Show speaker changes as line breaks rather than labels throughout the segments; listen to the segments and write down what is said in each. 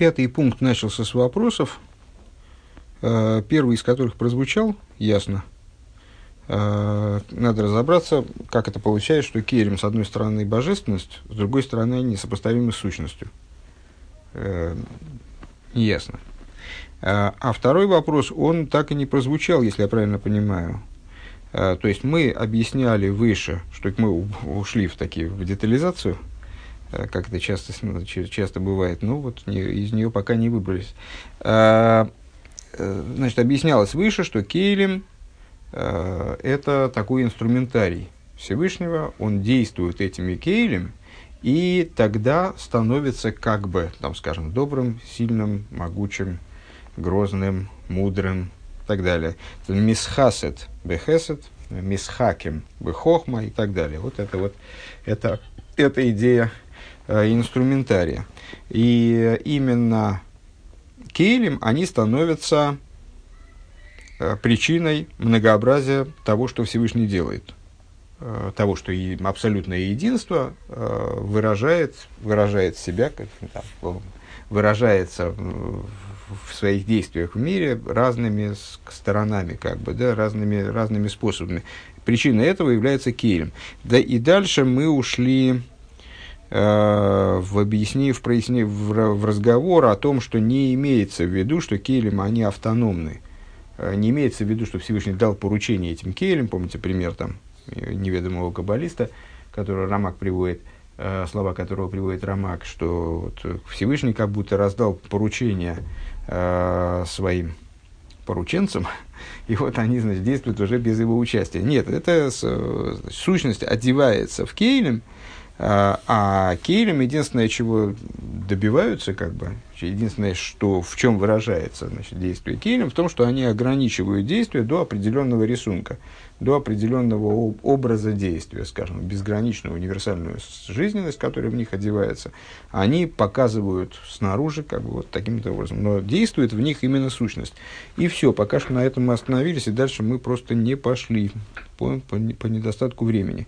Пятый пункт начался с вопросов, э, первый из которых прозвучал ясно. Э, надо разобраться, как это получается, что Керем, с одной стороны, божественность, с другой стороны, несопоставимы с сущностью. Э, ясно. А второй вопрос, он так и не прозвучал, если я правильно понимаю. То есть мы объясняли выше, что мы ушли в такие в детализацию – как это часто, ну, часто бывает, ну вот не, из нее пока не выбрались. А, э, значит, объяснялось выше, что кейлем э, это такой инструментарий Всевышнего, он действует этими кейлем, и тогда становится как бы, там, скажем, добрым, сильным, могучим, грозным, мудрым и так далее. Мисхасет бехесет, мисхакем бехохма и так далее. Вот это вот, это, это идея Э, инструментария. И именно кейлем они становятся э, причиной многообразия того, что Всевышний делает. Э, того, что и абсолютное единство выражает, выражает себя, как, там, выражается в своих действиях в мире разными сторонами, как бы, да, разными, разными способами. Причиной этого является кейлем. Да и дальше мы ушли Э, в объяснив, в, прояснив, в, в разговор о том, что не имеется в виду, что келем, они автономны. Э, не имеется в виду, что Всевышний дал поручение этим келем, помните пример там э, неведомого каббалиста, который Рамак приводит, слова которого приводит Рамак, что вот Всевышний как будто раздал поручение своим порученцам, и вот они, значит, действуют уже без его участия. Нет, это сущность одевается в кейлем, а Кейлем единственное, чего добиваются, как бы, единственное, что, в чем выражается значит, действие Кейлем, в том, что они ограничивают действие до определенного рисунка, до определенного образа действия, скажем, безграничную универсальную жизненность, которая в них одевается, они показывают снаружи, как бы, вот таким-то образом, но действует в них именно сущность. И все, пока что на этом мы остановились, и дальше мы просто не пошли по, по, по недостатку времени.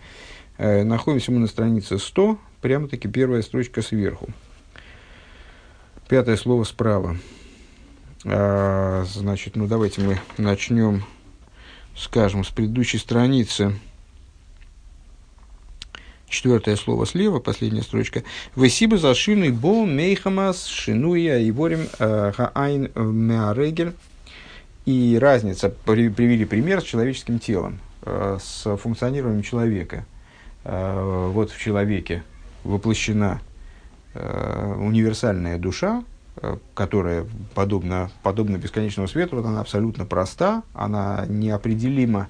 Э, находимся мы на странице 100, прямо-таки первая строчка сверху. Пятое слово справа. А, значит, ну давайте мы начнем, скажем, с предыдущей страницы. Четвертое слово слева, последняя строчка. Весиба зашины бол мейхамас шинуя и ворим э, хаайн меарегель. И разница, привели пример с человеческим телом, э, с функционированием человека. Э, вот в человеке воплощена э, универсальная душа, э, которая подобна, подобна бесконечному свету, вот она абсолютно проста, она неопределима,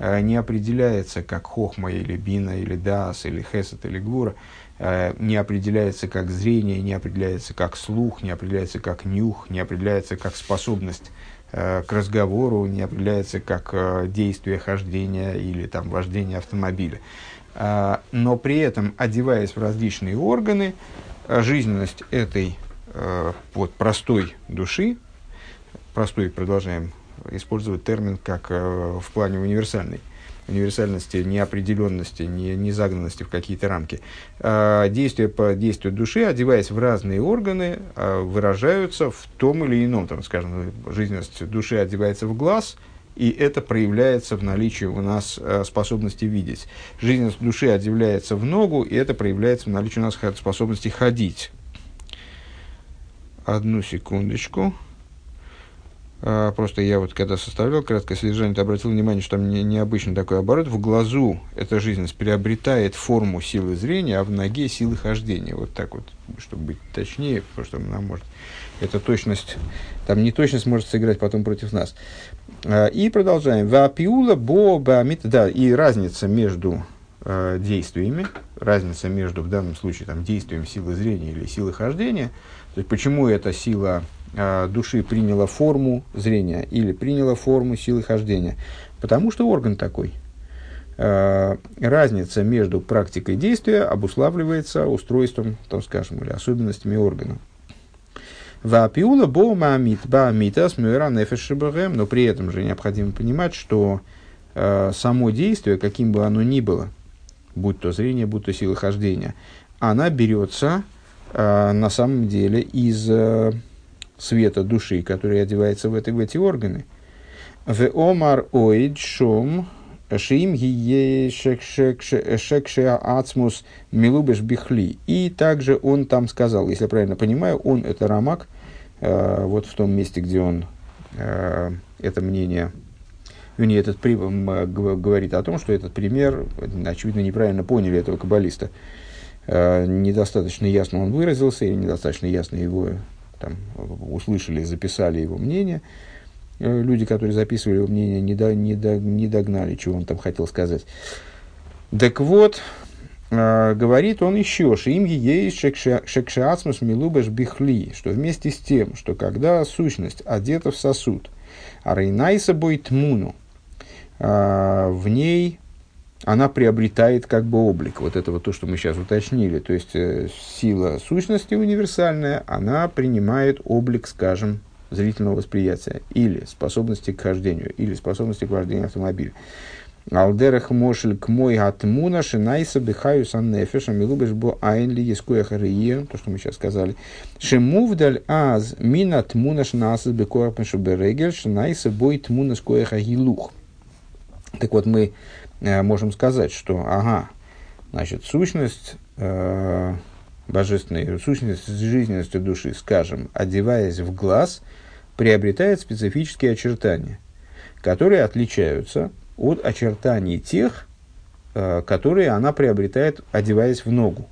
не определяется как хохма или бина, или дас, или хесет, или гвура, не определяется как зрение, не определяется как слух, не определяется как нюх, не определяется как способность к разговору, не определяется как действие хождения или там, вождения автомобиля. А, но при этом, одеваясь в различные органы, а, жизненность этой а, вот, простой души, простой, продолжаем использовать термин как в плане универсальной, универсальности, неопределенности, не, не загнанности в какие-то рамки. Действия по действию души, одеваясь в разные органы, выражаются в том или ином, там, скажем, жизненность души одевается в глаз – и это проявляется в наличии у нас э, способности видеть. Жизненность души отделяется в ногу, и это проявляется в наличии у нас способности ходить. Одну секундочку. А, просто я вот когда составлял краткое содержание, то обратил внимание, что там не, необычный такой оборот. В глазу эта жизненность приобретает форму силы зрения, а в ноге силы хождения. Вот так вот, чтобы быть точнее, потому что нам может эта точность, там неточность может сыграть потом против нас. А, и продолжаем. Вапиула боба да, и разница между э, действиями, разница между, в данном случае, там, действием силы зрения или силы хождения, то есть почему эта сила э, души приняла форму зрения или приняла форму силы хождения. Потому что орган такой. Э, разница между практикой действия обуславливается устройством, там, скажем, или особенностями органа. Вапиула бома амит ба амитас мюра нефешибэгэм, но при этом же необходимо понимать, что э, само действие, каким бы оно ни было, будь то зрение, будь то сила хождения, она берется а, на самом деле из а, света души, который одевается в, это, в эти органы. В омар оид шом шим гие шекше ацмус милубеш бихли. И также он там сказал, если я правильно понимаю, он это Рамак, э, вот в том месте, где он э, это мнение вернее, этот говорит о том, что этот пример, очевидно, неправильно поняли этого каббалиста. Э, недостаточно ясно он выразился, или недостаточно ясно его там, услышали, записали его мнение. Э, люди, которые записывали его мнение, не, до, не, до, не догнали, чего он там хотел сказать. Так вот, э, говорит он еще, им есть шекшиацмус милубеш бихли, что вместе с тем, что когда сущность одета в сосуд, а рейнайса будет тмуну, а, в ней она приобретает как бы облик. Вот это вот то, что мы сейчас уточнили. То есть э, сила сущности универсальная, она принимает облик, скажем, зрительного восприятия или способности к хождению, или способности к вождению автомобиля. Алдерах мошель к мой атмуна шинайса бихаю сан нефеша милубеш бо айнли ескуя харие, то, что мы сейчас сказали. Шемувдаль аз мина тмуна шинасас бекоя пешуберегель шинайса бой тмуна скоя хагилух. Так вот, мы э, можем сказать, что, ага, значит, сущность э, божественной, сущность с жизненностью души, скажем, одеваясь в глаз, приобретает специфические очертания, которые отличаются от очертаний тех, э, которые она приобретает, одеваясь в ногу.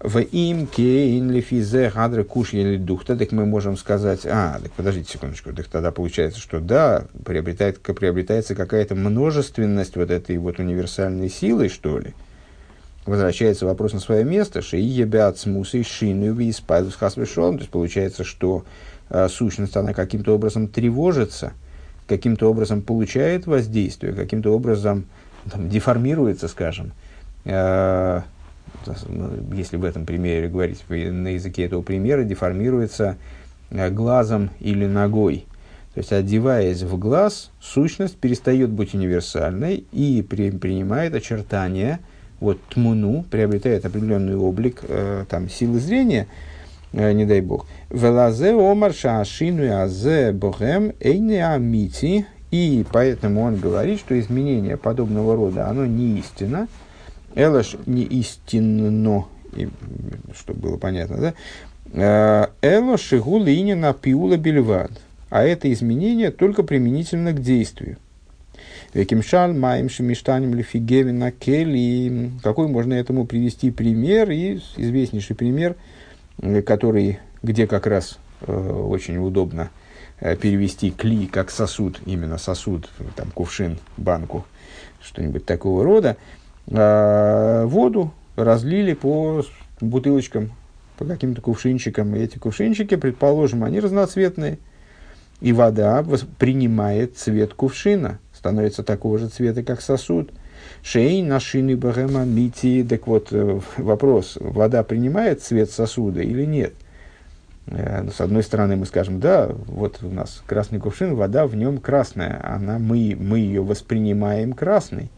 В им кейн лифизе куш или духта, так мы можем сказать, а, так подождите секундочку, так тогда получается, что да, приобретает, приобретается какая-то множественность вот этой вот универсальной силы, что ли. Возвращается вопрос на свое место, что и ебят смусы шину и спайдус хасвешон, то есть получается, что э, сущность, она каким-то образом тревожится, каким-то образом получает воздействие, каким-то образом там, деформируется, скажем, э, если в этом примере говорить на языке этого примера, деформируется э, глазом или ногой. То есть, одеваясь в глаз, сущность перестает быть универсальной и при, принимает очертания, вот тмуну, приобретает определенный облик э, там, силы зрения, э, не дай бог. Велазе омар шаашину азе богем эйне амити. И поэтому он говорит, что изменение подобного рода, оно не истина, Элаш не истинно, и, чтобы было понятно, да? Э, Эло шигу на пиула бельвад. А это изменение только применительно к действию. Векимшаль, маем шемиштанем лифигевина кели. Какой можно этому привести пример? И известнейший пример, э, который, где как раз э, очень удобно э, перевести кли как сосуд, именно сосуд, там кувшин, банку, что-нибудь такого рода. А, воду разлили по бутылочкам, по каким-то кувшинчикам. И эти кувшинчики, предположим, они разноцветные. И вода принимает цвет кувшина, становится такого же цвета, как сосуд. Шей, нашины, бахема, мити. Так вот, э, вопрос, вода принимает цвет сосуда или нет? Э, с одной стороны, мы скажем, да, вот у нас красный кувшин, вода в нем красная, она, мы, мы ее воспринимаем красной.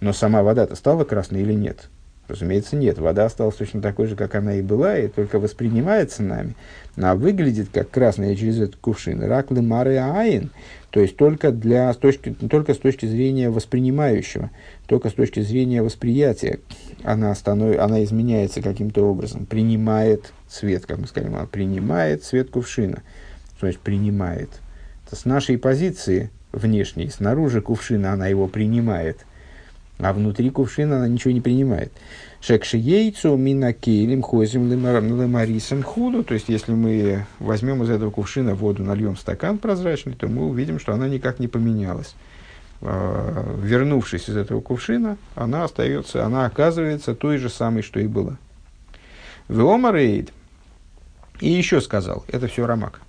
Но сама вода-то стала красной или нет? Разумеется, нет. Вода осталась точно такой же, как она и была, и только воспринимается нами. А выглядит как красная через этот кувшин. Раклы мары айн. То есть только, для, с точки, только с точки зрения воспринимающего, только с точки зрения восприятия она, станов, она изменяется каким-то образом, принимает цвет, как мы сказали, она принимает цвет кувшина. То есть принимает. Это с нашей позиции внешней, снаружи кувшина она его принимает – а внутри кувшина она ничего не принимает. Шекши яйцу минакелем хозим лемарисом худу. То есть, если мы возьмем из этого кувшина воду, нальем стакан прозрачный, то мы увидим, что она никак не поменялась. А, вернувшись из этого кувшина, она остается, она оказывается той же самой, что и была. Веомарейд. И еще сказал, это все Рамак.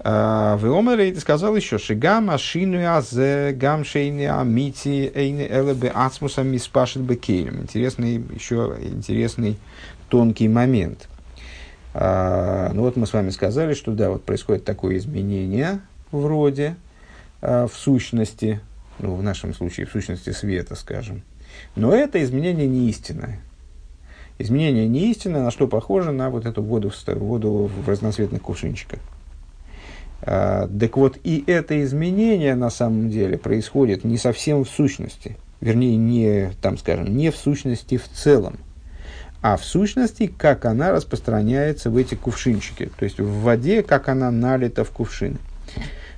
А, в Омере сказал еще, что гам ашину азе, гам шейни амити, эйни элебе ацмуса миспашет бекелем. Интересный, еще интересный тонкий момент. А, ну вот мы с вами сказали, что да, вот происходит такое изменение вроде а, в сущности, ну в нашем случае в сущности света, скажем. Но это изменение не истинное. Изменение не истинное, на что похоже на вот эту воду, воду в разноцветных кувшинчиках. А, так вот, и это изменение на самом деле происходит не совсем в сущности, вернее, не, там, скажем, не в сущности в целом, а в сущности, как она распространяется в эти кувшинчики, то есть в воде, как она налита в кувшины.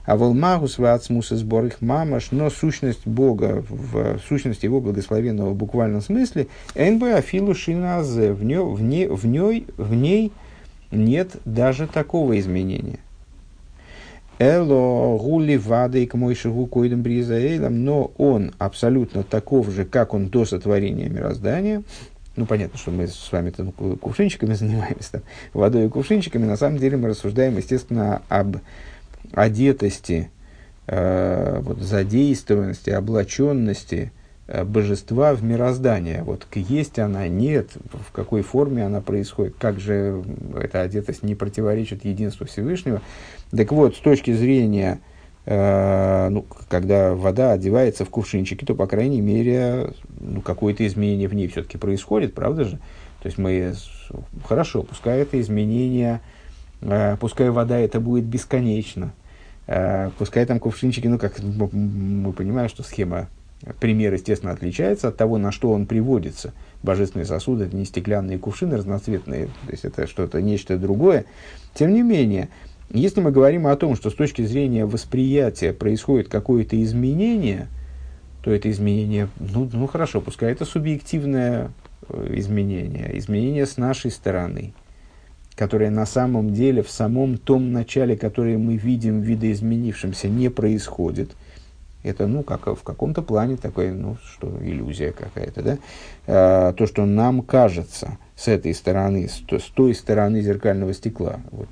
А волмагус вацмус сбор их мамаш, но сущность Бога, в сущности его благословенного в буквальном смысле, энбэ афилу шиназе, в, ней, в, ней, в, ней, в ней нет даже такого изменения. Эло гули вады к мой шагу койдем бризаэлем, но он абсолютно таков же, как он до сотворения мироздания. Ну, понятно, что мы с вами там кувшинчиками занимаемся, там, водой и кувшинчиками. На самом деле мы рассуждаем, естественно, об одетости, э, вот, задействованности, облаченности э, божества в мироздание. Вот есть она, нет, в какой форме она происходит, как же эта одетость не противоречит единству Всевышнего. Так вот, с точки зрения, э, ну, когда вода одевается в кувшинчики, то, по крайней мере, ну, какое-то изменение в ней все-таки происходит, правда же? То есть мы, хорошо, пускай это изменение, э, пускай вода это будет бесконечно, Э, пускай там кувшинчики, ну, как мы понимаем, что схема, пример, естественно, отличается от того, на что он приводится. Божественные сосуды – это не стеклянные кувшины разноцветные, то есть это что-то, нечто другое. Тем не менее, если мы говорим о том, что с точки зрения восприятия происходит какое-то изменение, то это изменение, ну, ну хорошо, пускай это субъективное э, изменение, изменение с нашей стороны – которое на самом деле в самом том начале, которое мы видим видоизменившимся, не происходит. Это, ну, как в каком-то плане такое, ну, что иллюзия какая-то, да? А, то, что нам кажется с этой стороны, с, с той стороны зеркального стекла. Вот.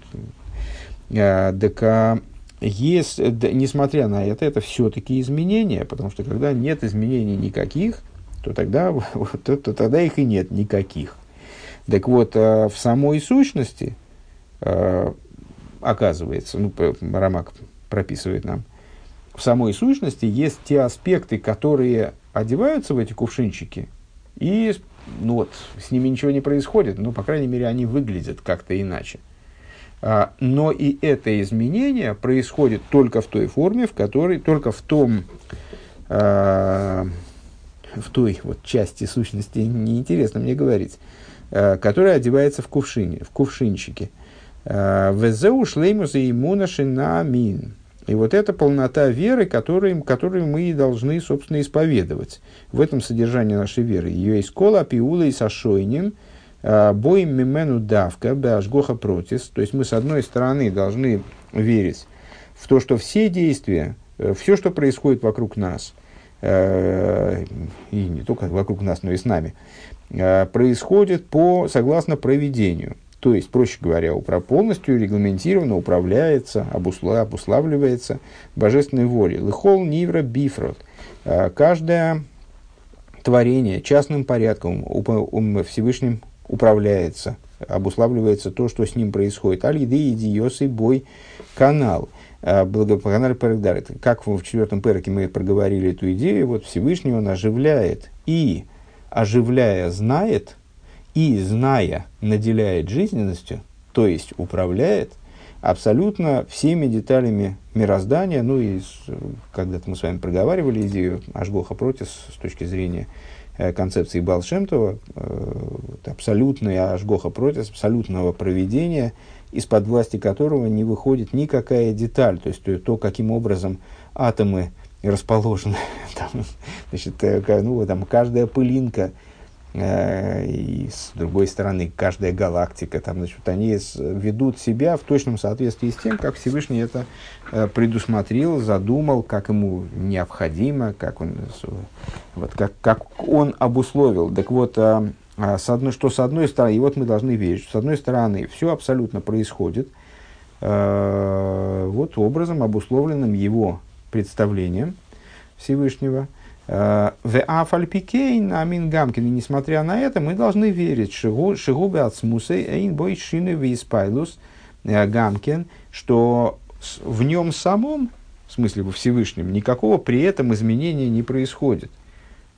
Так, а, есть, несмотря на это, это все-таки изменения, потому что когда нет изменений никаких, то тогда, то, то тогда их и нет никаких. Так вот, э, в самой сущности, э, оказывается, ну, Рамак прописывает нам, в самой сущности есть те аспекты, которые одеваются в эти кувшинчики, и ну вот, с ними ничего не происходит, но, по крайней мере, они выглядят как-то иначе. А, но и это изменение происходит только в той форме, в которой, только в том, а, в той вот части сущности, неинтересно мне говорить, Э, которая одевается в кувшине, в кувшинчике. Везеу шлеймус и на мин. И вот это полнота веры, которую, которую мы должны, собственно, исповедовать. В этом содержании нашей веры. Ее есть кола, пиула и сашойнин, боим мимену давка, башгоха протис. То есть мы, с одной стороны, должны верить в то, что все действия, все, что происходит вокруг нас, и не только вокруг нас, но и с нами, Э, происходит по, согласно проведению. То есть, проще говоря, полностью регламентированно управляется, обусла, обуславливается божественной волей. Лыхол нивра бифрот. Э, каждое творение частным порядком Всевышним управляется, обуславливается то, что с ним происходит. Аль-еды идиосы бой канал. Э, Благопоканали Перегдар. Как в четвертом переке мы проговорили эту идею, вот Всевышний он оживляет и оживляя, знает и, зная, наделяет жизненностью, то есть управляет абсолютно всеми деталями мироздания. Ну и когда-то мы с вами проговаривали идею Ашгоха Протис с точки зрения концепции Балшемтова, э, абсолютная Ашгоха Протис, абсолютного проведения, из-под власти которого не выходит никакая деталь, то есть то, то каким образом атомы расположены. Там, значит, э, ну, там каждая пылинка, э, и с другой стороны каждая галактика, там, значит, они ведут себя в точном соответствии с тем, как Всевышний это э, предусмотрел, задумал, как ему необходимо, как он, вот, как, как он обусловил. Так вот, э, с одной, что с одной стороны, и вот мы должны верить, что с одной стороны все абсолютно происходит э, вот образом, обусловленным его представлением Всевышнего. В Афальпикейн Амин Гамкин. Несмотря на это, мы должны верить, Шигубе от Смусей Эйн Бой Шины Виспайлус э, Гамкин, что в нем самом, в смысле во Всевышнем, никакого при этом изменения не происходит.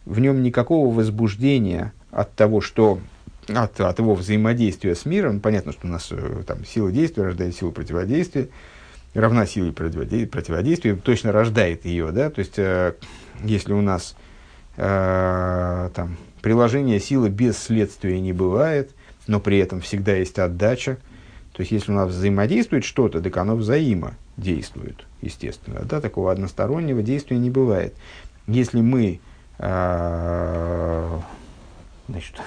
В нем никакого возбуждения от того, что от, от его взаимодействия с миром, понятно, что у нас э, там сила действия рождает силу противодействия, равна силе противодействия, точно рождает ее, да, то есть, э, если у нас э, там, приложение силы без следствия не бывает, но при этом всегда есть отдача, то есть, если у нас взаимодействует что-то, так оно взаимодействует, естественно, да, такого одностороннего действия не бывает. Если мы э, значит,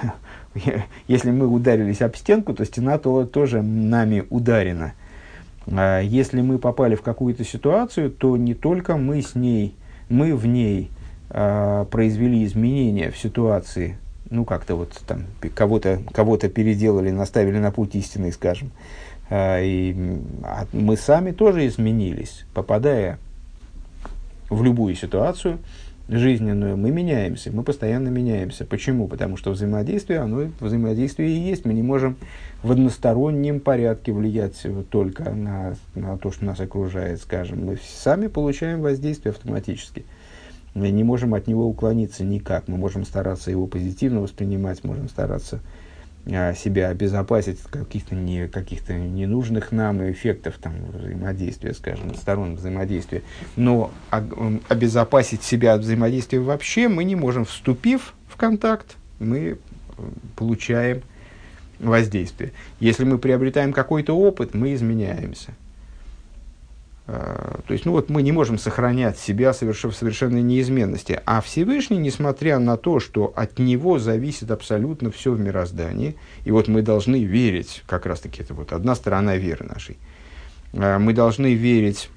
если мы ударились об стенку, то стена то, тоже нами ударена. А если мы попали в какую-то ситуацию, то не только мы с ней, мы в ней а, произвели изменения в ситуации, ну как-то вот там кого-то кого переделали, наставили на путь истины, скажем, а, и мы сами тоже изменились, попадая в любую ситуацию, жизненную, мы меняемся, мы постоянно меняемся. Почему? Потому что взаимодействие, оно взаимодействие и есть. Мы не можем в одностороннем порядке влиять только на, на то, что нас окружает, скажем. Мы сами получаем воздействие автоматически. Мы не можем от него уклониться никак. Мы можем стараться его позитивно воспринимать, можем стараться себя обезопасить от каких-то, не, каких-то ненужных нам эффектов там, взаимодействия, скажем, сторон взаимодействия. Но обезопасить себя от взаимодействия вообще мы не можем. Вступив в контакт, мы получаем воздействие. Если мы приобретаем какой-то опыт, мы изменяемся. А, то есть, ну вот мы не можем сохранять себя в совершенной неизменности. А Всевышний, несмотря на то, что от него зависит абсолютно все в мироздании, и вот мы должны верить, как раз таки это вот одна сторона веры нашей, а, мы должны верить,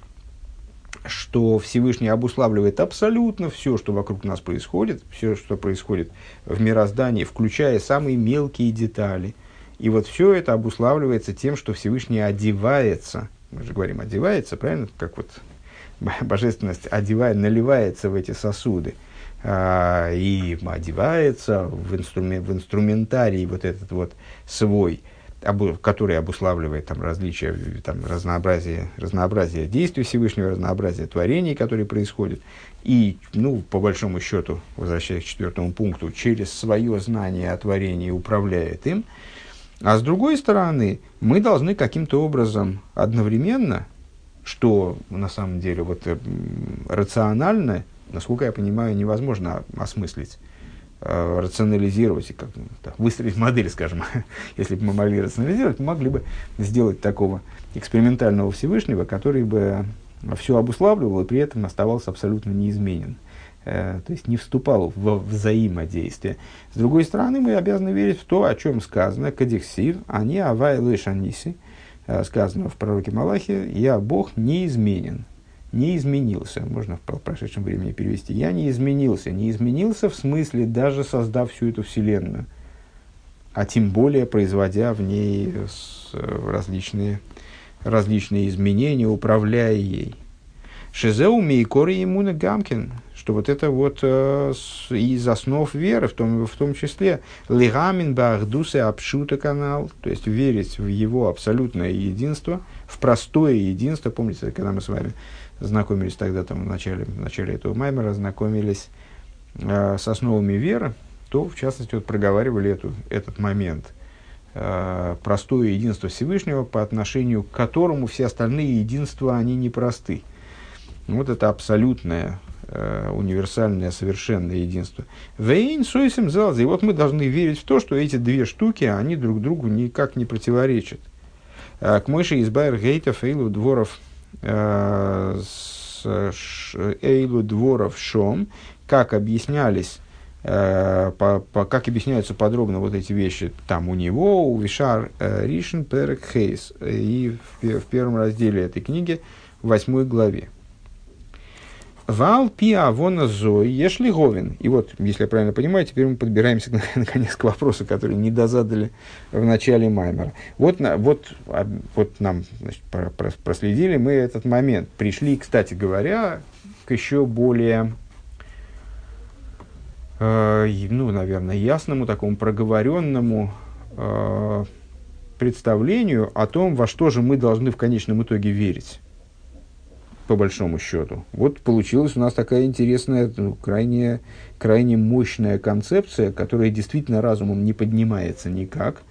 что Всевышний обуславливает абсолютно все, что вокруг нас происходит, все, что происходит в мироздании, включая самые мелкие детали. И вот все это обуславливается тем, что Всевышний одевается – мы же говорим, одевается, правильно? Как вот божественность одевает, наливается в эти сосуды а, и одевается в, инструмен, в инструментарий вот этот вот свой, обу, который обуславливает там различия, там, разнообразие, разнообразие действий Всевышнего, разнообразие творений, которые происходят. И, ну, по большому счету, возвращаясь к четвертому пункту, через свое знание о творении управляет им – а с другой стороны, мы должны каким-то образом одновременно, что на самом деле вот, э, рационально, насколько я понимаю, невозможно осмыслить, э, рационализировать как так, выстроить модель, скажем. Если бы мы могли рационализировать, мы могли бы сделать такого экспериментального Всевышнего, который бы все обуславливал и при этом оставался абсолютно неизменен. Э, то есть не вступал в взаимодействие. С другой стороны, мы обязаны верить в то, о чем сказано, кадиксив, они авай лышаниси, э, сказано в пророке Малахе, я Бог неизменен, не изменился, можно в прошедшем времени перевести, я не изменился, не изменился в смысле даже создав всю эту вселенную, а тем более производя в ней э, различные, различные изменения, управляя ей. Шизеу Мейкори Имуна Гамкин, что вот это вот э, с, из основ веры, в том, в том числе Лигамин Бахдусе Апшута канал, то есть верить в его абсолютное единство, в простое единство. Помните, когда мы с вами знакомились тогда, там, в начале, в начале этого маймера, знакомились э, с основами веры, то, в частности, вот проговаривали эту, этот момент э, – простое единство Всевышнего, по отношению к которому все остальные единства, они непросты. Вот это абсолютное, э, универсальное, совершенное единство. Вейн суисим залзи. И вот мы должны верить в то, что эти две штуки, они друг другу никак не противоречат. Э, к мыши из Байер Гейтов Эйлу Дворов э, Эйлу Дворов Шом, как объяснялись Uh, по, по, как объясняются подробно вот эти вещи там у него, у Вишар Ришен Перек Хейс, и в, в первом разделе этой книги, в восьмой главе. Вал пиа вона зой ешли говин. И вот, если я правильно понимаю, теперь мы подбираемся наконец к вопросу, который не дозадали в начале Маймера. Вот, вот, а, вот нам значит, проследили мы этот момент. Пришли, кстати говоря, к еще более, э, ну, наверное, ясному, такому проговоренному э, представлению о том, во что же мы должны в конечном итоге верить. По большому счету. Вот получилась у нас такая интересная, ну, крайне, крайне мощная концепция, которая действительно разумом не поднимается никак,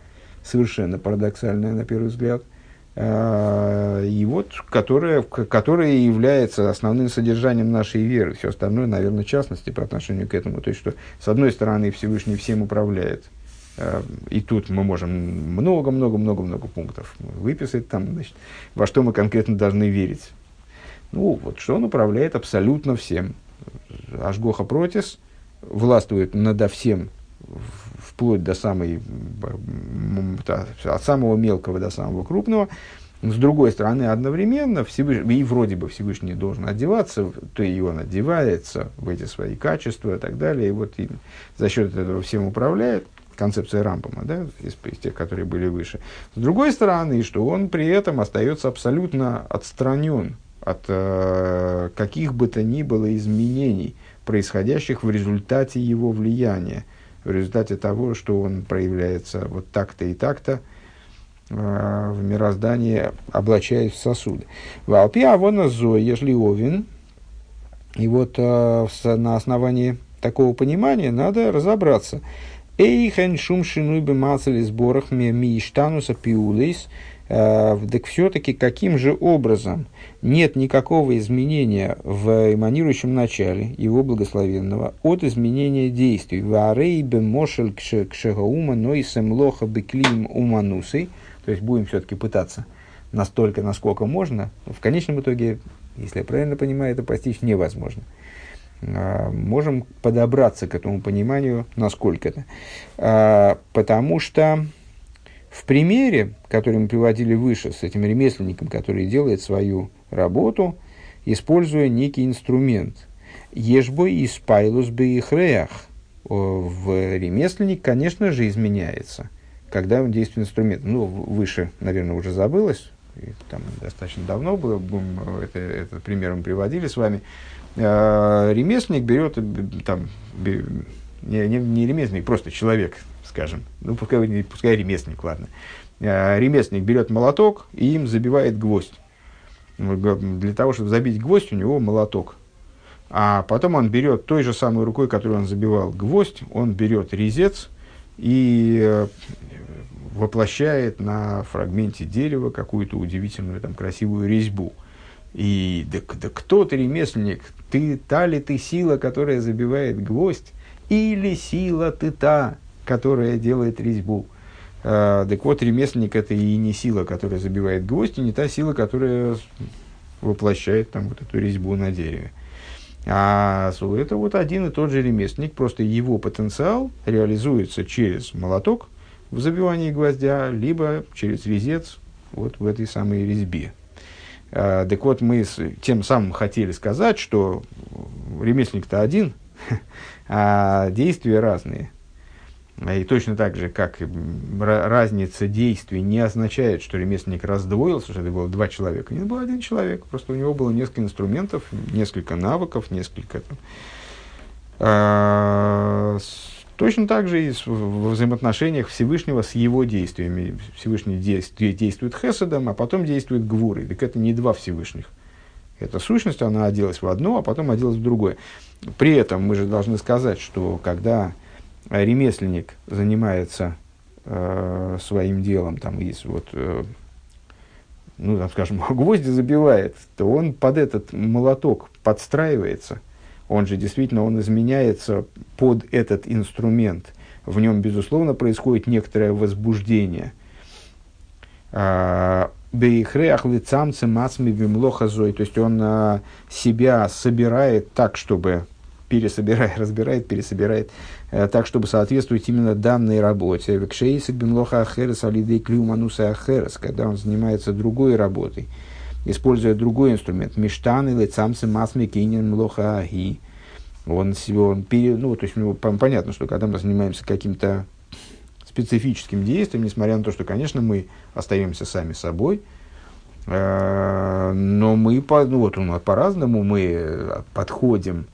совершенно парадоксальная на первый взгляд, а, и вот которая, которая является основным содержанием нашей веры. Все остальное, наверное, в частности по отношению к этому. То есть, что с одной стороны Всевышний всем управляет, а, и тут мы можем много-много-много-много пунктов выписать, там, значит, во что мы конкретно должны верить. Ну, вот что он управляет абсолютно всем. Ашгоха Протис властвует надо всем, вплоть до самой, от самого мелкого до самого крупного. С другой стороны, одновременно Всевышний, и вроде бы Всевышний должен одеваться, то и он одевается в эти свои качества и так далее, и вот и за счет этого всем управляет концепция Рампома, да, из, из тех, которые были выше. С другой стороны, что он при этом остается абсолютно отстранен от э, каких бы то ни было изменений, происходящих в результате его влияния, в результате того, что он проявляется вот так-то и так-то э, в мироздании, облачаясь в сосуды. Валпи авона зо, ежели овен, и вот э, на основании такого понимания надо разобраться. Эйхен шум шинуй бы мацали сборах ми иштануса пиулейс – так все-таки каким же образом нет никакого изменения в эманирующем начале его благословенного от изменения действий. Варей бе мошель кшегаума нойсем лоха беклим уманусой. То есть будем все-таки пытаться настолько, насколько можно. В конечном итоге, если я правильно понимаю, это постичь невозможно. Э, можем подобраться к этому пониманию, насколько это. Э, потому что в примере, который мы приводили выше, с этим ремесленником, который делает свою работу, используя некий инструмент. Ешбой и спайлус бы их реях. В ремесленник, конечно же, изменяется, когда он действует инструмент. Ну, выше, наверное, уже забылось, там достаточно давно было, это, этот пример мы приводили с вами. Э, ремесленник берет, там, не, не, не ремесленник, просто человек, скажем, ну, пускай, пускай ремесленник, ладно. А, ремесленник берет молоток и им забивает гвоздь. Для того, чтобы забить гвоздь, у него молоток. А потом он берет той же самой рукой, которой он забивал гвоздь, он берет резец и э, воплощает на фрагменте дерева какую-то удивительную, там, красивую резьбу. И да, да кто ты, ремесленник? Ты та ли ты сила, которая забивает гвоздь? Или сила ты та, которая делает резьбу. А, так вот, ремесленник это и не сила, которая забивает гвоздь, и не та сила, которая воплощает там вот эту резьбу на дереве. А это вот один и тот же ремесленник, просто его потенциал реализуется через молоток в забивании гвоздя, либо через резец вот в этой самой резьбе. А, так вот, мы тем самым хотели сказать, что ремесленник-то один, а действия разные. И точно так же, как разница действий не означает, что ремесленник раздвоился, что это было два человека. Нет, был один человек. Просто у него было несколько инструментов, несколько навыков, несколько... Там, а, точно так же и в взаимоотношениях Всевышнего с его действиями. Всевышний действует, действует Хеседом, а потом действует Гвурой. Так это не два Всевышних. Эта сущность, она оделась в одно, а потом оделась в другое. При этом мы же должны сказать, что когда ремесленник занимается э, своим делом, там есть вот, э, ну, там, скажем, гвозди забивает, то он под этот молоток подстраивается. Он же действительно, он изменяется под этот инструмент. В нем, безусловно, происходит некоторое возбуждение. А, Бейхреах лицамцы мацми бимлохазой. То есть он а, себя собирает так, чтобы пересобирает, разбирает, пересобирает, э, так, чтобы соответствовать именно данной работе. Векшейсик бенлоха ахерес алидей клюмануса ахерес, когда он занимается другой работой, используя другой инструмент. Миштан или цамцы масми кинин млоха аги. Он, он пере, ну, то есть, ну, понятно, что когда мы занимаемся каким-то специфическим действием, несмотря на то, что, конечно, мы остаемся сами собой, э, но мы по, ну, вот, по-разному мы подходим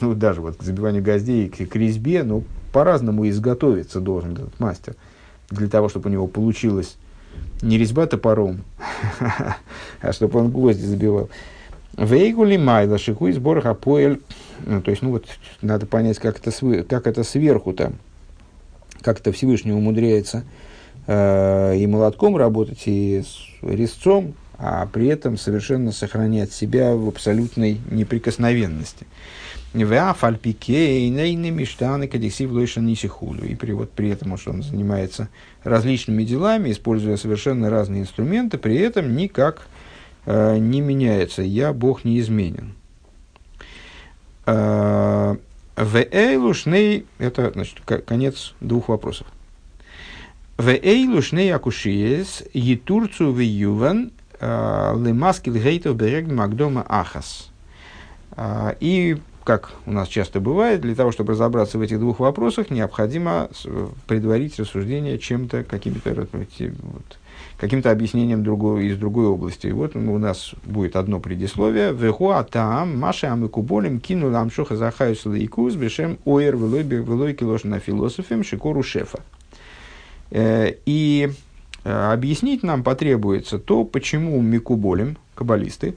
ну, даже вот к забиванию гвоздей, к, к резьбе, ну, по-разному изготовиться должен этот мастер. Для того, чтобы у него получилось не резьба топором, а чтобы он гвозди забивал. Вейгули майла шиху из борха поэль. Ну, то есть, ну вот, надо понять, как это, как это сверху-то, как это Всевышний умудряется э, и молотком работать, и с резцом, а при этом совершенно сохранять себя в абсолютной неприкосновенности. И перевод при этом, что он занимается различными делами, используя совершенно разные инструменты, при этом никак э, не меняется. Я Бог неизменен. Э, в Эйлушней, это значит, конец двух вопросов. В Эйлушней акушиес етурцу в юван э, лемаскил гейтов берег Макдома Ахас. Э, и как у нас часто бывает, для того, чтобы разобраться в этих двух вопросах, необходимо предварить рассуждение чем-то, каким-то вот, каким-то объяснением другой, из другой области. И вот у нас будет одно предисловие. Вехуа там, Маша Амыкуболем, кинул Амшоха Захаюс Лейкус, Бешем Оер Велой Килош на философем Шикору Шефа. Э, и э, объяснить нам потребуется то, почему Микуболем, каббалисты,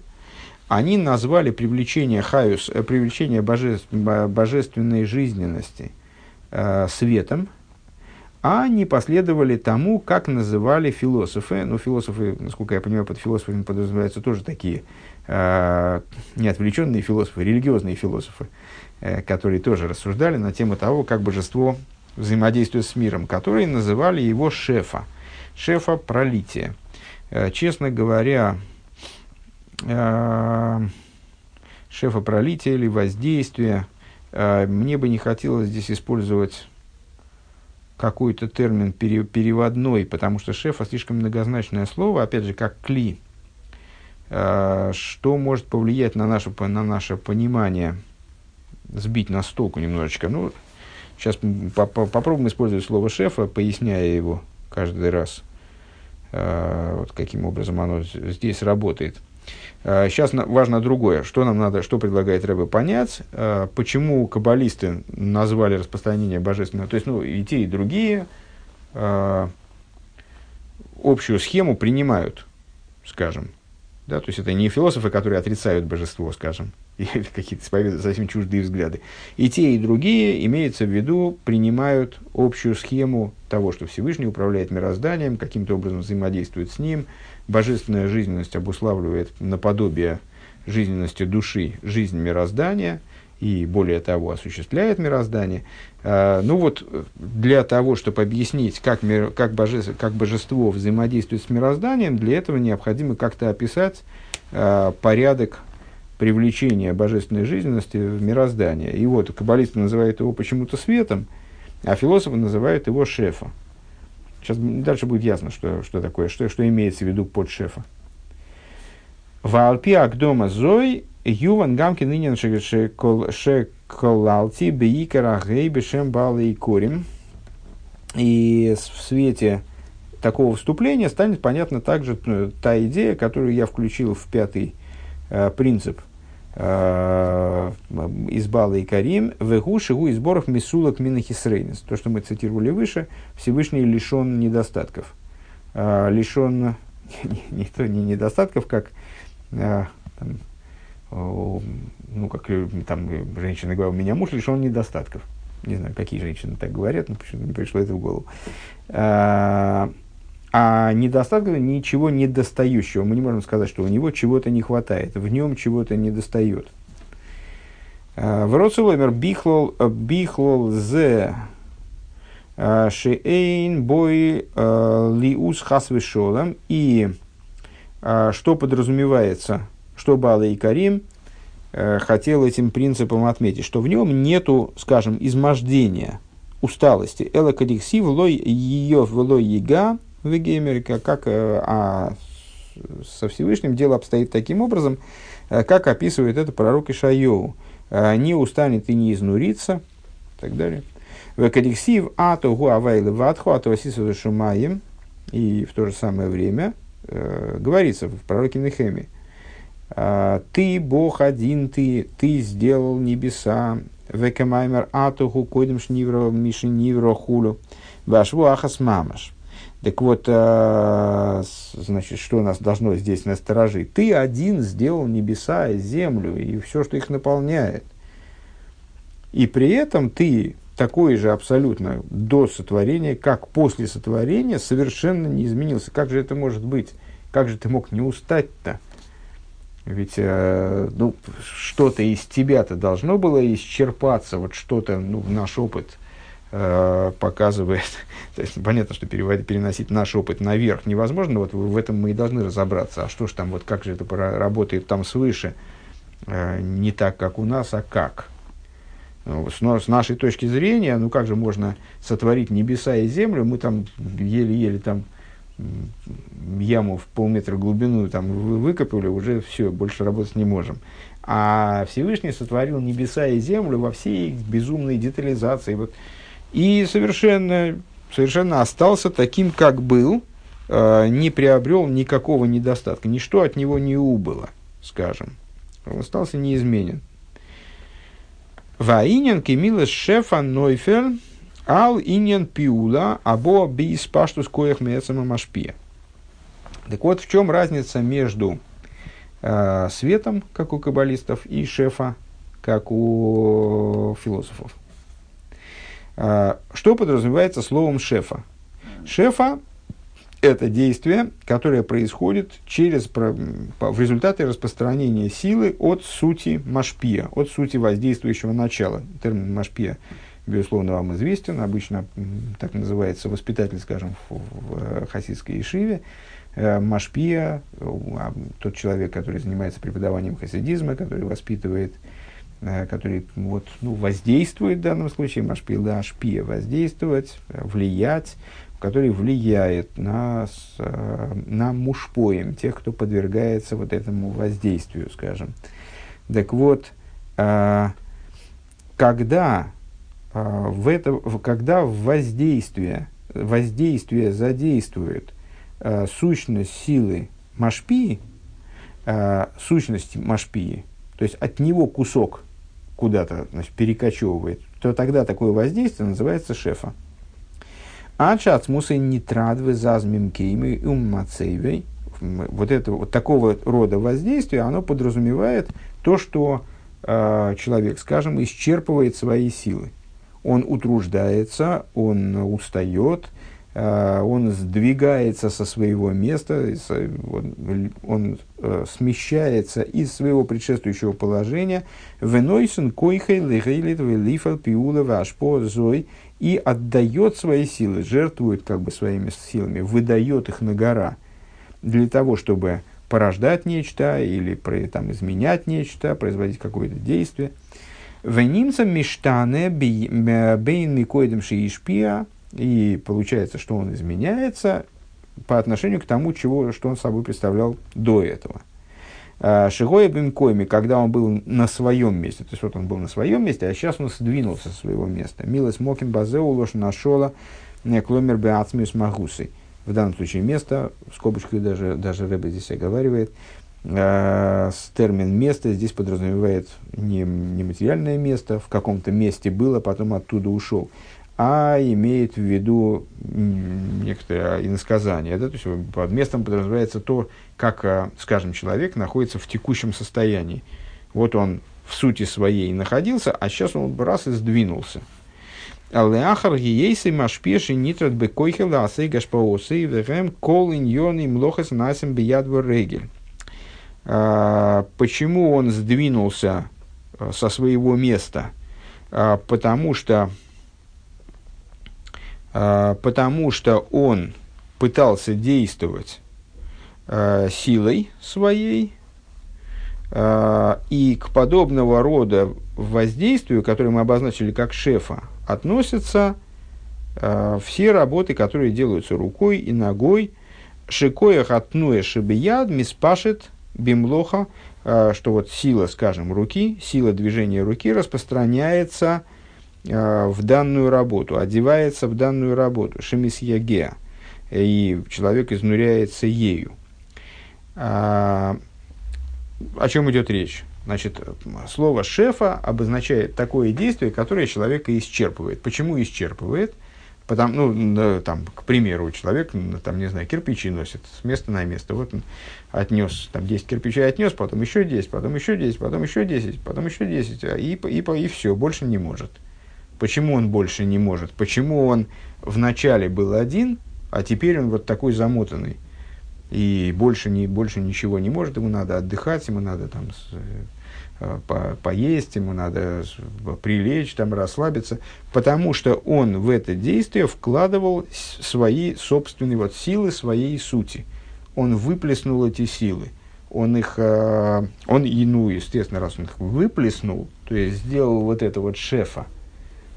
они назвали привлечение хаюс, э, привлечение божеств, божественной жизненности э, светом, а не последовали тому, как называли философы. Ну, философы, насколько я понимаю, под философами подразумеваются тоже такие э, неотвлеченные философы, религиозные философы, э, которые тоже рассуждали на тему того, как божество взаимодействует с миром, которые называли его шефа, шефа пролития. Э, честно говоря, э, шефа пролития или воздействия, э, мне бы не хотелось здесь использовать какой-то термин пере, переводной, потому что шефа слишком многозначное слово, опять же, как кли, э, что может повлиять на наше, на наше понимание, сбить на столку немножечко. Ну, сейчас по -по попробуем использовать слово шефа, поясняя его каждый раз, вот каким образом оно здесь работает. Сейчас а, важно другое. Что нам надо, что предлагает Рэбе понять, а, почему каббалисты назвали распространение божественного, то есть, ну, и те, и другие а, общую схему принимают, скажем. Да, то есть это не философы, которые отрицают божество, скажем, или какие-то совсем чуждые взгляды. И те, и другие, имеется в виду, принимают общую схему того, что Всевышний управляет мирозданием, каким-то образом взаимодействует с ним, божественная жизненность обуславливает наподобие жизненности души жизнь мироздания и, более того, осуществляет мироздание. А, ну вот, для того, чтобы объяснить, как, мир, как, божество, как божество взаимодействует с мирозданием, для этого необходимо как-то описать а, порядок привлечения божественной жизненности в мироздание. И вот каббалисты называют его почему-то светом, а философы называют его шефом. Сейчас дальше будет ясно, что, что такое, что, что имеется в виду под шефа. Валпи Агдома Зой Юван Гамки нынен шеколалти бейкара гейбешем балы и корим. И в свете такого вступления станет понятна также э, та идея, которую я включил в пятый э, принцип – Э, из Бала и Карим, вегу шигу из сборов мисулок минахисрейнес. То, что мы цитировали выше, Всевышний лишен недостатков. Э, лишен не, не, не, не недостатков, как э, там, ну, как там женщина говорила, у меня муж лишен недостатков. Не знаю, какие женщины так говорят, но почему-то не пришло это в голову а недостатка ничего недостающего. Мы не можем сказать, что у него чего-то не хватает, в нем чего-то недостает. А, в Роцеломер бихлол, э, бихлол зе а, шеэйн бой э, лиус хасвешолам. И а, что подразумевается, что Бала и Карим э, хотел этим принципом отметить, что в нем нету, скажем, измождения, усталости. Эла кадиксив лой ее в лой яга в Геймере, как э, а со Всевышним дело обстоит таким образом, э, как описывает это пророк Ишайоу. «Э, «Не устанет и не изнурится», и так далее. В кодексив ато гуавайлы ватху ато шумаем, и в то же самое время говорится в пророке Нехеме, «Ты, Бог один, ты, ты сделал небеса, векамаймер атуху койдем шнивро миши нивро хулю, вашву ахас мамаш». Так вот, э, значит, что нас должно здесь насторожить? Ты один сделал небеса и землю и все, что их наполняет. И при этом ты такой же абсолютно до сотворения, как после сотворения, совершенно не изменился. Как же это может быть? Как же ты мог не устать-то? Ведь э, ну, что-то из тебя-то должно было исчерпаться, вот что-то, ну, наш опыт э, показывает. То есть, понятно, что переводить, переносить наш опыт наверх невозможно, вот в этом мы и должны разобраться. А что ж там, вот как же это работает там свыше? Э, не так, как у нас, а как? Ну, с, с нашей точки зрения, ну как же можно сотворить небеса и землю? Мы там еле-еле там яму в полметра глубину там выкопали, уже все, больше работать не можем. А Всевышний сотворил небеса и землю во всей безумной детализации. Вот. И совершенно, совершенно остался таким, как был, э, не приобрел никакого недостатка. Ничто от него не убыло, скажем. Он остался неизменен. Ваинен кемилес шефа нойфер Ал иньян пиула, або бис паштус коях мецама машпия. Так вот, в чем разница между э, светом, как у каббалистов, и шефа, как у философов? Э, что подразумевается словом шефа? Шефа – это действие, которое происходит через, в результате распространения силы от сути машпия, от сути воздействующего начала. Термин машпия безусловно, вам известен. Обычно так называется воспитатель, скажем, в, в э, хасидской ишиве. Э, Машпия, а, тот человек, который занимается преподаванием хасидизма, который воспитывает, э, который вот, ну, воздействует в данном случае, Машпия, да, Ашпия, воздействовать, влиять, который влияет на, на мушпоем, тех, кто подвергается вот этому воздействию, скажем. Так вот, когда а, в это, когда воздействие, воздействие задействует э, сущность силы Машпии, э, сущность Машпии, то есть от него кусок куда-то значит, перекочевывает, то тогда такое воздействие называется шефа. Ачац мусой нитрадвы зазмим кеймы уммацейвей. Вот, это, вот такого рода воздействие, оно подразумевает то, что э, человек, скажем, исчерпывает свои силы он утруждается, он устает, он сдвигается со своего места, он э, смещается из своего предшествующего положения, венойсен койхей лихейлит велифал пиула вашпо зой, и отдает свои силы, жертвует как бы своими силами, выдает их на гора, для того, чтобы порождать нечто или там, изменять нечто, производить какое-то действие – Венимца миштане бейн микоидем шиишпия. И получается, что он изменяется по отношению к тому, чего, что он собой представлял до этого. А, Шигоя Бенкойми, когда он был на своем месте, то есть вот он был на своем месте, а сейчас он сдвинулся со своего места. Милос Мокин Базеу Лош нашола Кломер Беацмиус Магусой. В данном случае место, в скобочках даже, даже Рэбе здесь оговаривает, э, термин место здесь подразумевает не, не материальное место, в каком-то месте было, потом оттуда ушел, а имеет в виду некоторое иносказание. Да? То есть под местом подразумевается то, как, э, скажем, человек находится в текущем состоянии. Вот он в сути своей находился, а сейчас он раз и сдвинулся. Алеахар гиейсы машпеши нитрат бекойхела асей гашпаосы вехем кол иньоны млохас насим биядвор регель. А, почему он сдвинулся а, со своего места? А, потому что, потому что он пытался действовать силой своей, и к подобного рода воздействию, которое мы обозначили как шефа, относятся все работы, которые делаются рукой и ногой. Шикоях отнуя шибияд миспашет бимлоха, что вот сила, скажем, руки, сила движения руки распространяется в данную работу, одевается в данную работу, шемис ягеа, и человек изнуряется ею. А, о чем идет речь? Значит, слово шефа обозначает такое действие, которое человека исчерпывает. Почему исчерпывает? Потому, ну, там, к примеру, человек, там, не знаю, кирпичи носит с места на место. Вот он отнес, там, 10 кирпичей отнес, потом еще 10, потом еще 10, потом еще 10, потом еще 10, и, и, и, и все, больше не может. Почему он больше не может? Почему он вначале был один, а теперь он вот такой замотанный? И больше, не, больше ничего не может, ему надо отдыхать, ему надо там Э, по, поесть, ему надо прилечь, там, расслабиться, потому что он в это действие вкладывал свои собственные вот, силы своей сути. Он выплеснул эти силы. Он их, э, он, ну, естественно, раз он их выплеснул, то есть сделал вот это вот шефа, э,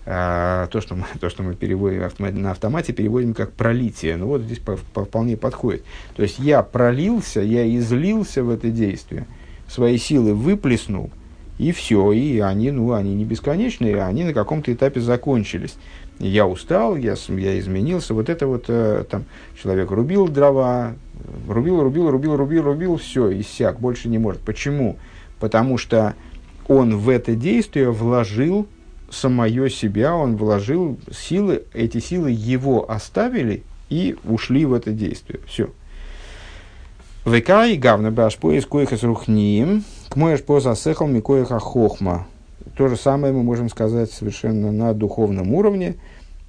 то, что мы, то, что мы переводим на автомате, переводим как пролитие. Ну вот здесь по, по, вполне подходит. То есть я пролился, я излился в это действие – свои силы выплеснул, и все, и они, ну, они не бесконечные, они на каком-то этапе закончились. Я устал, я, я изменился, вот это вот, э, там, человек рубил дрова, рубил, рубил, рубил, рубил, рубил, все, иссяк, больше не может. Почему? Потому что он в это действие вложил самое себя, он вложил силы, эти силы его оставили и ушли в это действие. Все. ВК и гавна башпо из коихас рухнием, к моешь по засехал микоиха хохма. То же самое мы можем сказать совершенно на духовном уровне,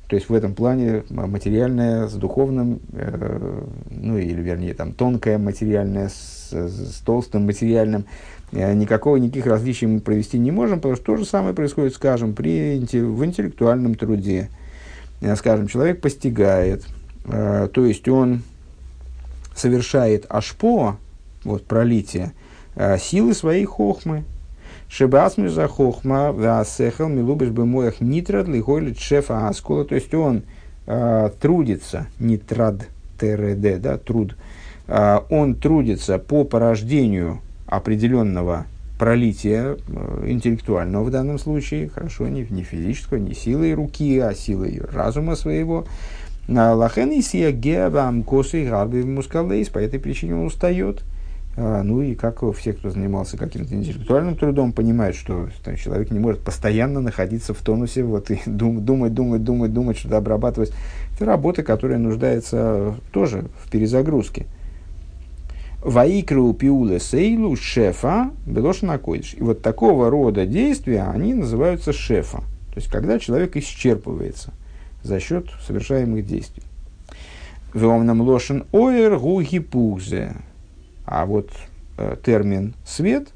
то есть в этом плане материальное с духовным, э, ну или вернее там тонкое материальное с, с толстым материальным, никакого, никаких различий мы провести не можем, потому что то же самое происходит, скажем, при, в интеллектуальном труде. Э, скажем, человек постигает, э, то есть он совершает ашпо, вот пролитие, э, силы своей хохмы. Шебасмю за хохма, васехал, милубиш бы моях нитрад, лихойлит шефа аскула. То есть он э, трудится, нитрад, ТРД, да, труд. Э, он трудится по порождению определенного пролития э, интеллектуального в данном случае, хорошо, не, не физического, не силой руки, а силой разума своего, Лахен и сия геабам косы гарби мускалейс, по этой причине он устает. А, ну и как все, кто занимался каким-то интеллектуальным трудом, понимают, что там, человек не может постоянно находиться в тонусе, вот и дум, думать, думать, думать, думать, что-то обрабатывать. Это работа, которая нуждается тоже в перезагрузке. Ваикру пиуле сейлу шефа белошина койдыш. И вот такого рода действия, они называются шефа. То есть, когда человек исчерпывается за счет совершаемых действий. Веомнам лошен оэр гугипузе. А вот э, термин свет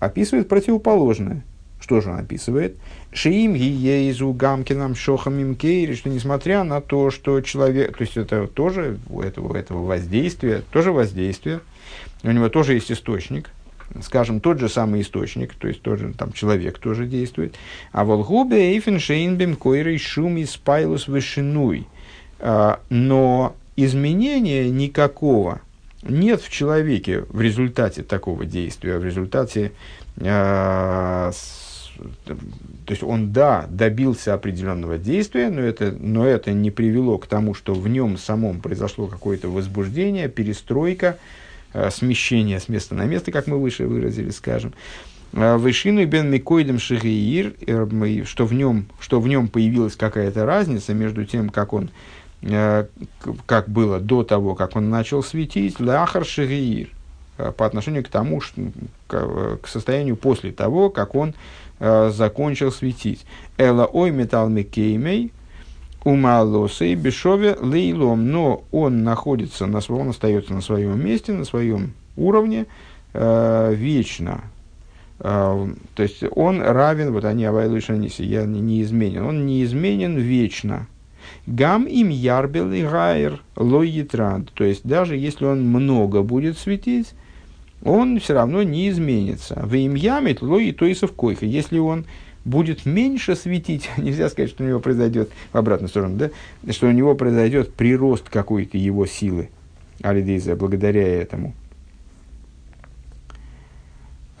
описывает противоположное. Что же он описывает? Шиим гиезу гамкинам шохамим кейри, что несмотря на то, что человек, то есть это тоже у этого, этого воздействия, тоже воздействие, у него тоже есть источник, скажем, тот же самый источник, то есть тоже там человек тоже действует. А волгубе эйфеншейнбем койрей шуми спайлус вышинуй. А, но изменения никакого нет в человеке в результате такого действия, в результате а, то есть он, да, добился определенного действия, но это, но это не привело к тому, что в нем самом произошло какое-то возбуждение, перестройка, Э, смещение с места на место, как мы выше выразили, скажем. Э, Вышину бен микоидем шигиир, э, что в нем, что в нем появилась какая-то разница между тем, как он, как было до того, как он начал светить, ляхар шигиир, по отношению к тому, что, к состоянию после того, как он закончил светить. Эла ой металл микеймей, Умалоса и Бешове Лейлом, но он находится на он остается на своем месте, на своем уровне э, вечно. Э, то есть он равен, вот они Авайлы Шаниси, я не, не изменен, он не изменен вечно. Гам им ярбел и гайр лоитранд. То есть даже если он много будет светить, он все равно не изменится. В им ямит лои то и койха. Если он будет меньше светить, нельзя сказать, что у него произойдет в обратную сторону, да, что у него произойдет прирост какой-то его силы, алидейза, благодаря этому.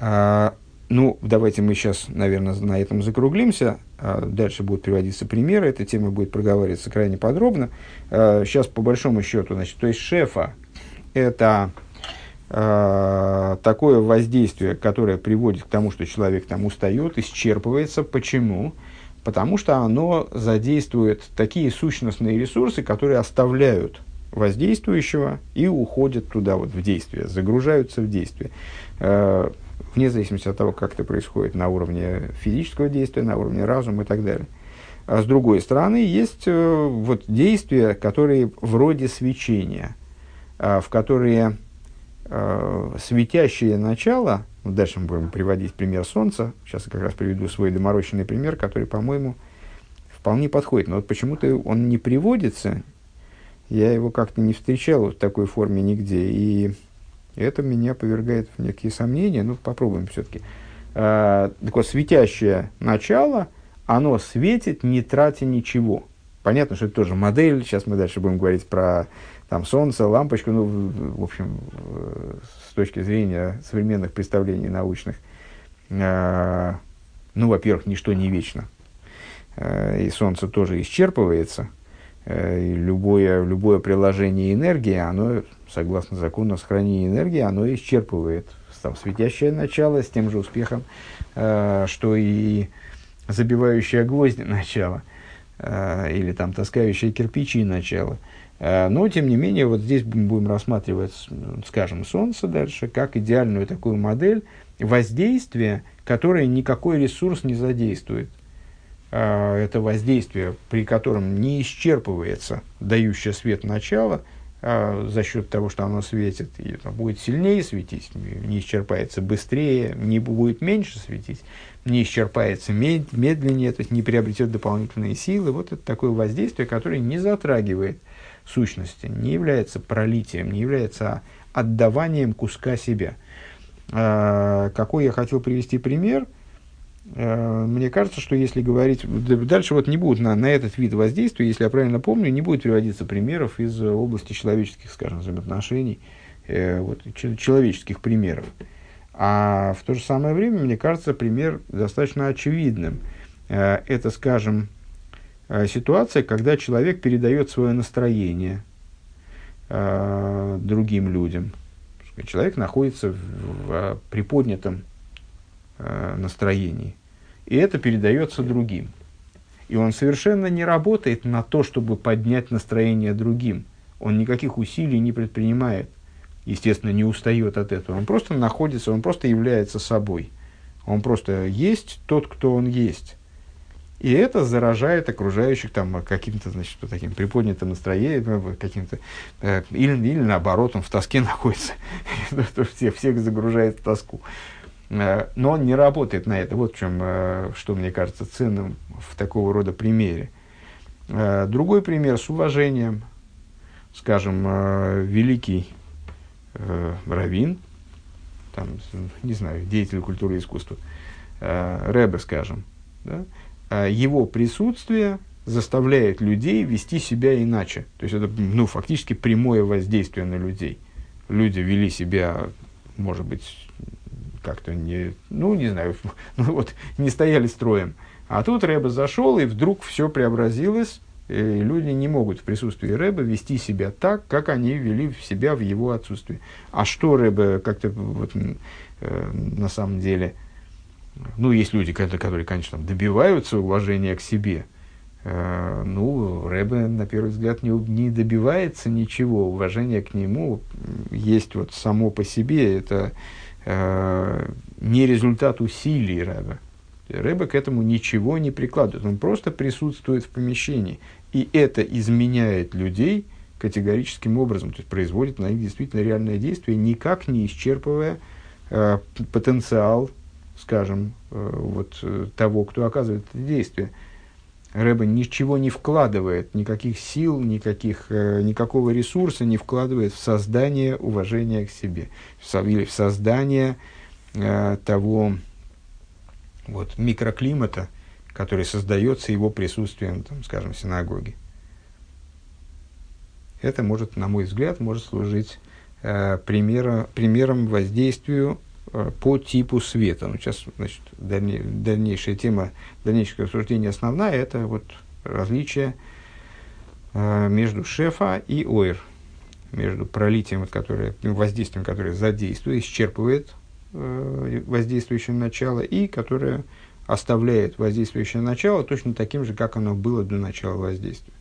А, ну, давайте мы сейчас, наверное, на этом закруглимся. А дальше будут приводиться примеры, эта тема будет проговариваться крайне подробно. А, сейчас, по большому счету, значит, то есть шефа – это э, такое воздействие, которое приводит к тому, что человек там устает, исчерпывается. Почему? потому что оно задействует такие сущностные ресурсы, которые оставляют воздействующего и уходят туда вот в действие, загружаются в действие. Э, вне зависимости от того, как это происходит на уровне физического действия, на уровне разума и так далее. А с другой стороны, есть э, вот действия, которые вроде свечения, э, в которые э, светящее начало, ну, дальше мы будем приводить пример Солнца, сейчас я как раз приведу свой доморощенный пример, который, по-моему, вполне подходит. Но вот почему-то он не приводится, я его как-то не встречал в такой форме нигде, и это меня повергает в некие сомнения, ну, попробуем все-таки. А, так вот, светящее начало, оно светит, не тратя ничего. Понятно, что это тоже модель, сейчас мы дальше будем говорить про там, солнце, лампочку, ну, в, общем, с точки зрения современных представлений научных, э, ну, во-первых, ничто не вечно, э, и солнце тоже исчерпывается, э, и любое, любое приложение энергии, оно, согласно закону сохранения энергии, оно исчерпывает там, светящее начало с тем же успехом, э, что и забивающее гвозди начало, э, или там таскающее кирпичи начало – Э, но, тем не менее, вот здесь будем рассматривать, скажем, Солнце дальше, как идеальную такую модель воздействия, которое никакой ресурс не задействует. Э, это воздействие, при котором не исчерпывается дающее свет начало э, за счет того, что оно светит, и будет сильнее светить, не исчерпается быстрее, не будет меньше светить, не исчерпается медленнее, то есть не приобретет дополнительные силы. Вот это такое воздействие, которое не затрагивает – сущности, не является пролитием, не является отдаванием куска себя. А, какой я хотел привести пример? А, мне кажется, что если говорить... Дальше вот не будет на, на этот вид воздействия, если я правильно помню, не будет приводиться примеров из области человеческих, скажем, взаимоотношений, э, вот, человеческих примеров. А в то же самое время, мне кажется, пример достаточно очевидным. Э, это, скажем, ситуация, когда человек передает свое настроение э, другим людям. Человек находится в, в приподнятом э, настроении, и это передается другим. И он совершенно не работает на то, чтобы поднять настроение другим. Он никаких усилий не предпринимает. Естественно, не устает от этого. Он просто находится, он просто является собой. Он просто есть тот, кто он есть. И это заражает окружающих там каким-то, значит, таким приподнятым настроением, каким-то, э, или, или наоборот, он в тоске находится, всех, всех загружает в тоску. Э, но он не работает на это. Вот в чем, э, что мне кажется ценным в такого рода примере. Э, другой пример с уважением. Скажем, э, великий э, раввин, там, не знаю, деятель культуры и искусства, э, Рэбе, скажем, да, его присутствие заставляет людей вести себя иначе. То есть это ну, фактически прямое воздействие на людей. Люди вели себя, может быть, как-то не, ну, не знаю, ну, вот, не стояли строем. А тут Рэба зашел, и вдруг все преобразилось, и люди не могут в присутствии Рэба вести себя так, как они вели себя в его отсутствии. А что Рэба как-то вот, э, на самом деле ну, есть люди, которые, конечно, добиваются уважения к себе. Э, ну, Рэбе, на первый взгляд, не, не добивается ничего. Уважение к нему есть вот само по себе. Это э, не результат усилий Рэбе. Рэбе к этому ничего не прикладывает. Он просто присутствует в помещении. И это изменяет людей категорическим образом. То есть производит на них действительно реальное действие, никак не исчерпывая э, потенциал скажем, э, вот э, того, кто оказывает это действие. Рэба ничего не вкладывает, никаких сил, никаких, э, никакого ресурса не вкладывает в создание уважения к себе, или в создание того вот, микроклимата, который создается его присутствием, там, скажем, в синагоге. Это может, на мой взгляд, может служить э, примера, примером воздействию по типу света. Ну, сейчас, значит, дальней, дальнейшая тема, дальнейшее рассуждение основная, это вот различие э, между шефа и ойр, между пролитием, вот, которое, воздействием, которое задействует, исчерпывает э, воздействующее начало, и которое оставляет воздействующее начало точно таким же, как оно было до начала воздействия.